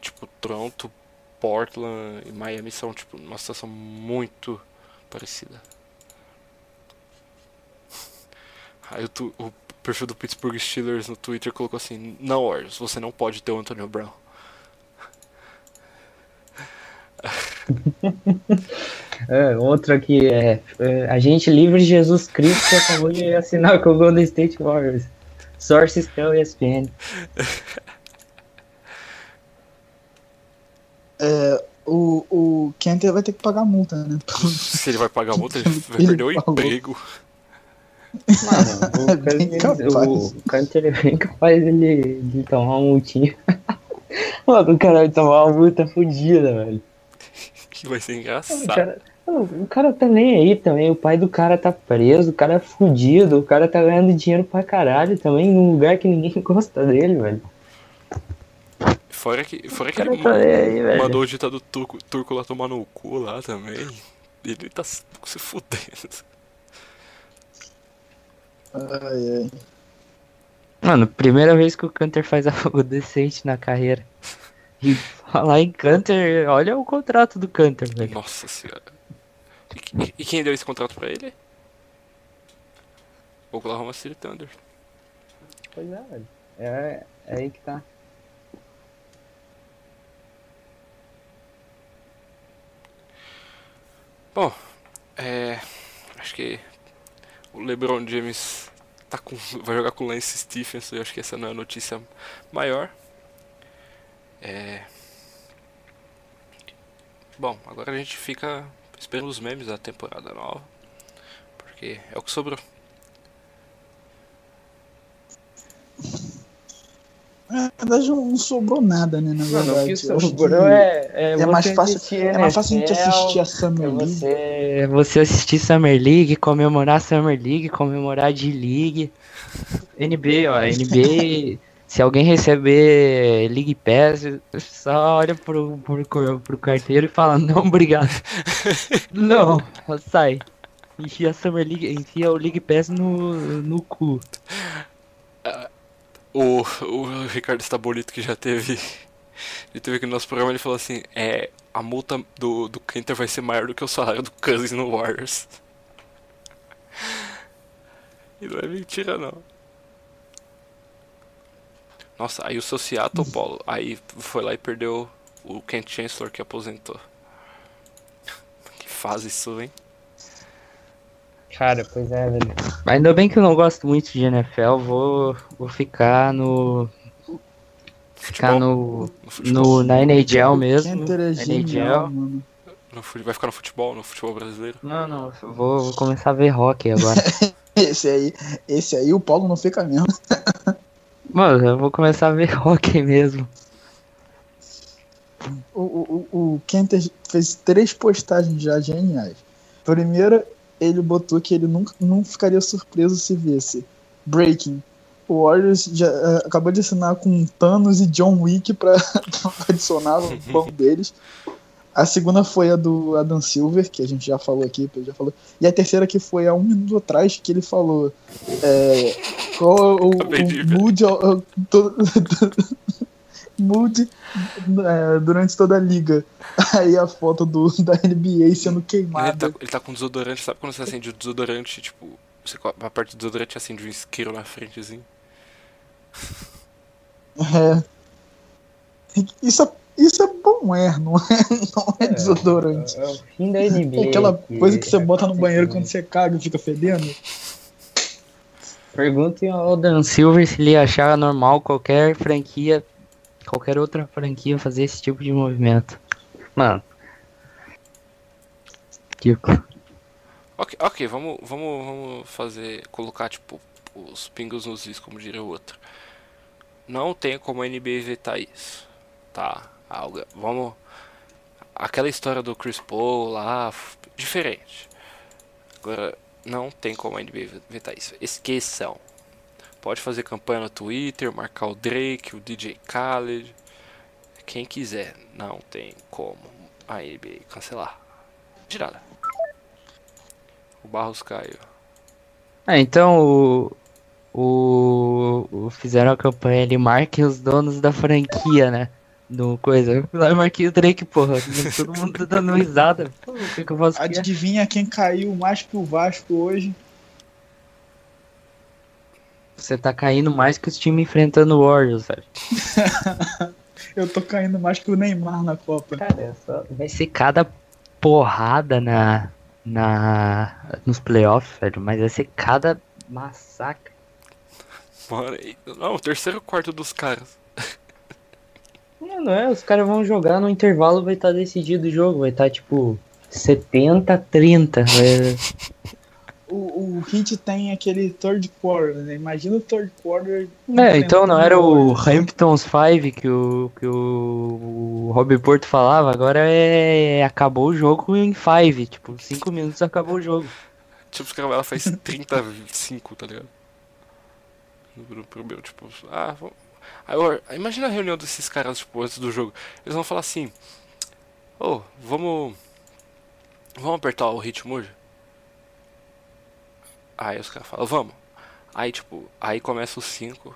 [SPEAKER 2] tipo, Toronto, Portland e Miami são tipo uma situação muito parecida. Aí o, tu- o perfil do Pittsburgh Steelers no Twitter colocou assim: Não, Warriors, você não pode ter o Antonio Brown. *laughs*
[SPEAKER 4] É, outro aqui é, é Agente Livre Jesus Cristo acabou de assinar com o Golden State Warriors. Sources tell ESPN.
[SPEAKER 3] É, o, o Kenter vai ter que pagar multa, né?
[SPEAKER 2] Se ele vai pagar a multa, ele vai *laughs*
[SPEAKER 3] Ele
[SPEAKER 2] perder o emprego.
[SPEAKER 4] Mano, *laughs*
[SPEAKER 3] É bem
[SPEAKER 4] o. Canter, o, o Canter é bem capaz dele, de tomar uma multinha. Mano, o cara vai tomar uma multa fodida, velho.
[SPEAKER 2] Que *laughs* vai ser
[SPEAKER 4] O
[SPEAKER 2] engraçado.
[SPEAKER 4] cara, o cara tá nem aí também. O pai do cara tá preso, o cara é fudido, o cara tá ganhando dinheiro pra caralho também num lugar que ninguém *laughs* gosta dele, velho.
[SPEAKER 2] Fora que, fora
[SPEAKER 4] O
[SPEAKER 2] que ele
[SPEAKER 4] tá aí, velho.
[SPEAKER 2] mandou o ditado turco, turco lá tomar no cu lá também. Ele tá se se fudendo.
[SPEAKER 3] Ai, ai.
[SPEAKER 4] Mano, primeira vez que o Canter faz algo *laughs* decente na carreira. E falar em Canter, olha o contrato do Canter, velho.
[SPEAKER 2] Nossa senhora. E, que- e quem deu esse contrato pra ele? Oklahoma City Thunder.
[SPEAKER 4] Pois é, velho. É, é aí que tá.
[SPEAKER 2] Bom, é. Acho que o LeBron James tá com, vai jogar com o Lance Stephenson. Eu acho que essa não é a notícia maior. É. Bom, agora a gente fica esperando os memes da temporada nova. Porque é o que sobrou.
[SPEAKER 3] Na verdade, não sobrou nada, né? Na
[SPEAKER 4] Mano, o
[SPEAKER 3] verdade.
[SPEAKER 4] que sobrou
[SPEAKER 3] que
[SPEAKER 4] é, é,
[SPEAKER 3] é mais fácil,
[SPEAKER 4] assistir
[SPEAKER 3] é mais fácil a gente
[SPEAKER 4] NFL,
[SPEAKER 3] assistir a
[SPEAKER 4] É
[SPEAKER 3] Summer League.
[SPEAKER 4] você, você assistir Summer League, comemorar Summer League, comemorar D-League. NBA, ó, NBA. Se alguém receber League Pass, só olha pro, pro, pro carteiro e fala: Não, obrigado. *laughs* não, sai. Enfia a Summer League, enfia o League Pass no, no cu.
[SPEAKER 2] O, o Ricardo Stabolito que já teve. Ele teve aqui no nosso programa, ele falou assim: é, a multa do, do Kenter vai ser maior do que o salário do Cousins no Warriors. *laughs* E não é mentira, não. Nossa, aí o seu Seattle, Paulo, aí foi lá e perdeu o Kent Chancellor que aposentou. *laughs* Que fase isso, hein?
[SPEAKER 4] Cara, pois é, velho. Ainda bem que eu não gosto muito de NFL, vou, vou ficar no. Ficar no,
[SPEAKER 2] No
[SPEAKER 4] na NHL mesmo.
[SPEAKER 3] Genial,
[SPEAKER 4] NHL.
[SPEAKER 3] mano.
[SPEAKER 2] No vai ficar no futebol, no futebol brasileiro?
[SPEAKER 4] Não, não, vou, vou começar a ver hockey agora. *laughs*
[SPEAKER 3] Esse aí, esse aí o Paulo não fica mesmo. *laughs*
[SPEAKER 4] Mano, eu vou começar a ver *laughs* hockey mesmo.
[SPEAKER 3] O, o, o o Kenter fez três postagens já geniais. Primeiro, ele botou que ele nunca, não ficaria surpreso se visse Breaking. O Warriors já uh, acabou de assinar com Thanos e John Wick pra, *laughs* adicionar no *laughs* banco deles. A segunda foi a do Adam Silver, que a gente já falou aqui, já falou. E a terceira que foi há um minuto atrás, que ele falou. É, qual o, o mood, o, *laughs* mood é, durante toda a liga. Aí a foto do, *laughs* da NBA sendo queimada.
[SPEAKER 2] Ele tá, ele tá com desodorante, sabe quando você acende o desodorante, tipo, você parte do desodorante acende um isqueiro na frentezinho?
[SPEAKER 3] É. Isso é isso é bom, é, não é, *laughs* não é, é desodorante. É,
[SPEAKER 4] é, o fim da NBA.
[SPEAKER 3] É aquela coisa que você bota no banheiro quando você caga e fica fedendo.
[SPEAKER 4] Perguntem ao Dan Silver se ele achava normal qualquer franquia, qualquer outra franquia fazer esse tipo de movimento. Mano.
[SPEAKER 2] Tipo. Ok, ok, vamos, vamos, vamos fazer, colocar tipo os pingos nos is, como diria o outro. Não tem como a NBA vetar isso, tá? Algo, vamos. Aquela história do Chris Paul lá, diferente. Agora, não tem como a NBA vetar isso. Esqueçam. Pode fazer campanha no Twitter, marcar o Drake, o DJ Khaled, quem quiser. Não tem como a NBA cancelar. De nada. O Barros caiu.
[SPEAKER 4] Ah, então o, o, o fizeram a campanha ali, marquem os donos da franquia, né? No coisa. Lá eu marquei o Drake, porra. Todo mundo tá dando risada. Pô, o que, que eu faço
[SPEAKER 3] Adivinha quem caiu mais que o Vasco hoje?
[SPEAKER 4] Você tá caindo mais que os times enfrentando o Warriors, velho. *laughs*
[SPEAKER 3] eu tô caindo mais que o Neymar na Copa.
[SPEAKER 4] Cara, é só... vai ser cada porrada na, na nos playoffs, velho. Mas vai ser cada massacre.
[SPEAKER 2] Mano, não, o terceiro quarto dos caras.
[SPEAKER 4] Não, não é, os caras vão jogar no intervalo, vai estar tá decidido o jogo, vai estar tá, tipo 70 30.
[SPEAKER 3] o, o Hit tem aquele third quarter, né? Imagina o third quarter.
[SPEAKER 4] É, então não era o Hamptons 5 que o, que o, o Rob Porto falava, agora é, é acabou o jogo em 5, tipo, 5 minutos acabou o jogo.
[SPEAKER 2] Tipo, os caras ela faz 35, tá ligado? No, pro meu, tipo, ah, vamos Aí, imagina a reunião desses caras, tipo, antes do jogo. Eles vão falar assim: Ô, oh, vamos. Vamos apertar o ritmo hoje? Aí os caras falam: Vamos. Aí, tipo, aí começa os 5.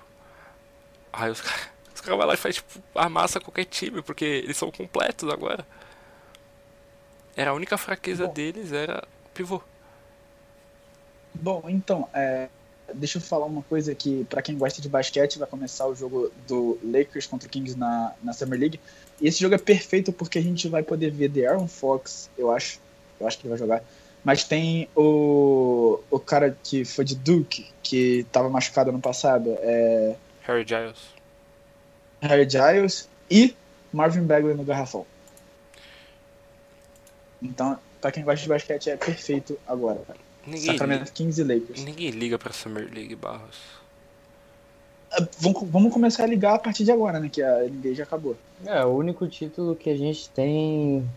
[SPEAKER 2] Aí os caras. *laughs* Os caras vão lá e faz, tipo, amassa qualquer time, porque eles são completos agora. Era a única fraqueza Bom. deles, era pivô.
[SPEAKER 3] Bom, então, é, deixa eu falar uma coisa que, para quem gosta de basquete, vai começar o jogo do Lakers contra o Kings na, na Summer League. E esse jogo é perfeito porque a gente vai poder ver The Aaron Fox, eu acho. Eu acho que ele vai jogar. Mas tem o, o cara que foi de Duke, que estava machucado ano passado. É...
[SPEAKER 2] Harry Giles.
[SPEAKER 3] Harry Giles e Marvin Bagley no garrafão. Então, para quem gosta de basquete, é perfeito agora, cara. Ninguém Sacramento liga, Kings e Lakers.
[SPEAKER 2] Ninguém liga pra Summer League Barros.
[SPEAKER 3] Uh, vamos começar a ligar a partir de agora, né? Que a NBA já acabou.
[SPEAKER 4] É, o único título que a gente tem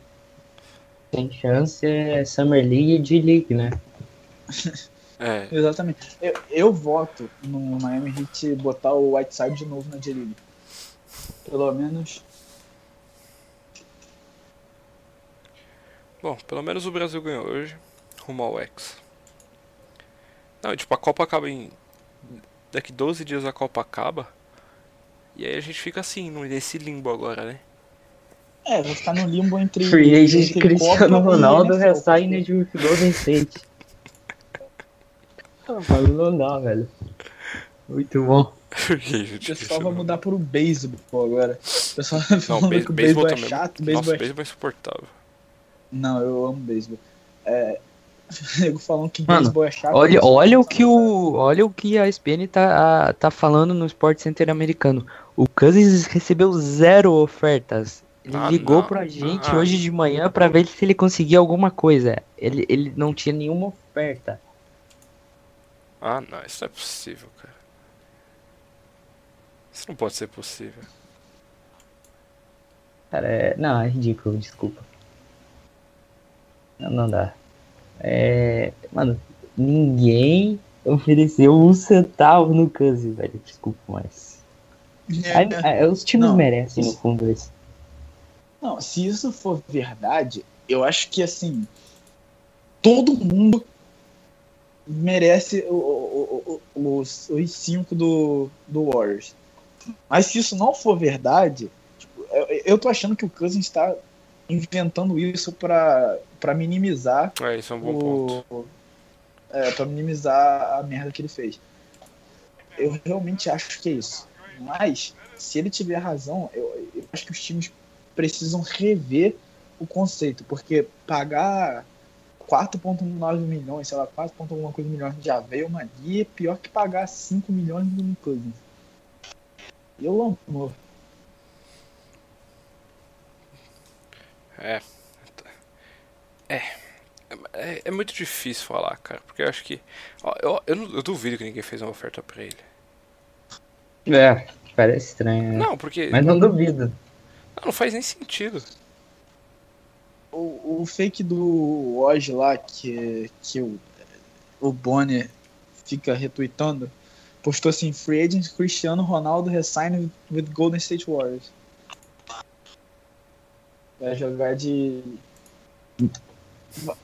[SPEAKER 4] tem chance é Summer League e D-League, né? *laughs*
[SPEAKER 2] É.
[SPEAKER 3] Exatamente. Eu, eu voto no Miami Heat botar o Whiteside de novo na D-League. Pelo menos.
[SPEAKER 2] Bom, pelo menos o Brasil ganhou hoje. Rumo ao X. Não, tipo, a Copa acaba em. Daqui 12 dias a Copa acaba. E aí a gente fica assim, nesse limbo agora, né?
[SPEAKER 3] É, vai ficar no limbo entre.
[SPEAKER 4] Free agent Cristiano Ronaldo resign de Golden State. *laughs* não dá, velho. Muito bom.
[SPEAKER 3] o pessoal vai mudar pro beisebol agora. O pessoal vai *laughs* falando não, que o beisebol é chato, o beisebol
[SPEAKER 2] é... beisebol é insuportável.
[SPEAKER 3] Não, eu amo beisebol. É, *laughs* falando que
[SPEAKER 4] Mano, é chato. Olha, olha o que o, olha o que a SPN tá, a, tá falando no Sport Center americano. O Cousins recebeu zero ofertas. Ele ah, ligou não. pra gente ah. hoje de manhã para ver se ele conseguia alguma coisa. Ele, ele não tinha nenhuma oferta.
[SPEAKER 2] Ah, não, isso não é possível, cara. Isso não pode ser possível.
[SPEAKER 4] Cara, é... não, é ridículo, desculpa. Não, não dá. É. Mano, ninguém ofereceu um centavo no Cousins, velho. Desculpa, mas.
[SPEAKER 3] É,
[SPEAKER 4] Aí, os times
[SPEAKER 3] Não,
[SPEAKER 4] merecem, no fundo, isso.
[SPEAKER 3] Não, se isso for verdade, eu acho que assim, todo mundo merece o- o- o- os, os cinco do, do Warriors. Mas se isso não for verdade, tipo, eu, eu tô achando que o Cousins está inventando isso pra pra minimizar
[SPEAKER 2] É, isso é um bom ponto.
[SPEAKER 3] o, é, pra minimizar a merda que ele fez. Eu realmente acho que é isso. Mas, se ele tiver razão, eu, eu acho que os times precisam rever o conceito, porque pagar 4,9 milhões, sei lá, 4, ponto alguma coisa milhões de Ave uma guia é pior que pagar 5 milhões no Cousins. Eu amor.
[SPEAKER 2] É. É. É, é muito difícil falar, cara, porque eu acho que. ó, eu, eu, não- eu duvido que ninguém fez uma oferta pra ele.
[SPEAKER 4] É, parece estranho, né?
[SPEAKER 2] Não, porque.
[SPEAKER 4] Mas não duvido.
[SPEAKER 2] Não, não faz nem sentido.
[SPEAKER 3] O, o fake do Woj lá, que, que o, o Bonner fica retweetando, postou assim: Free agent Cristiano Ronaldo resign with Golden State Warriors. Vai jogar de.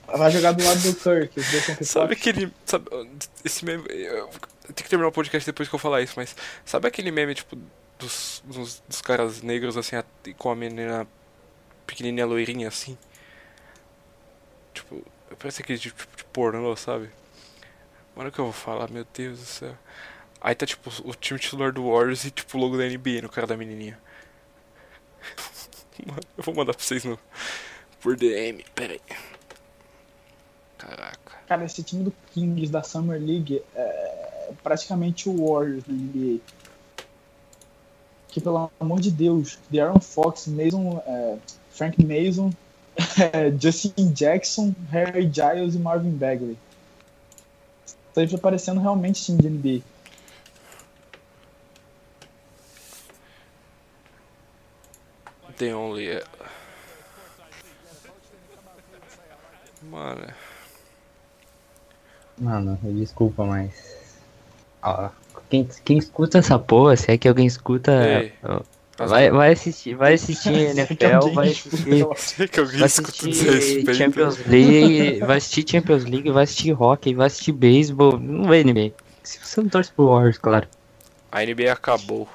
[SPEAKER 3] Vai jogar do lado do Kirk, os dois são
[SPEAKER 2] Sabe aquele. Sabe, esse meme. Eu, tenho que terminar o podcast depois que eu falar isso, mas. Sabe aquele meme, tipo, dos, dos, dos caras negros, assim, com a menina pequenininha loirinha, assim? Tipo, parece aquele tipo de pornô, sabe? Mano, o que eu vou falar? Meu Deus do céu. Aí tá, tipo, o time titular do Warriors e, tipo, o logo da NBA no cara da menininha. Eu vou mandar pra vocês no. Por DM, pera aí. Caraca.
[SPEAKER 3] Cara, esse time do Kings da Summer League é praticamente o Warriors na NBA. Que pelo amor de Deus, De'Aaron Fox, Mason, é, Frank Mason, *laughs* é, Justin Jackson, Harry Giles e Marvin Bagley. Tá aí parecendo realmente time de NBA.
[SPEAKER 2] The only. é- Mano.
[SPEAKER 4] Mano, desculpa, mas. Ó, quem, quem escuta essa porra, se é que alguém escuta.
[SPEAKER 2] Ei.
[SPEAKER 4] ó,
[SPEAKER 2] as-
[SPEAKER 4] vai, vai assistir, vai assistir *laughs*
[SPEAKER 3] Que
[SPEAKER 4] NFL, vai assistir. Vai assistir. Champions League, vai assistir Champions League, vai assistir hockey, vai assistir beisebol, não vai NBA. Se você não torce pro Warriors, claro.
[SPEAKER 2] A NBA acabou.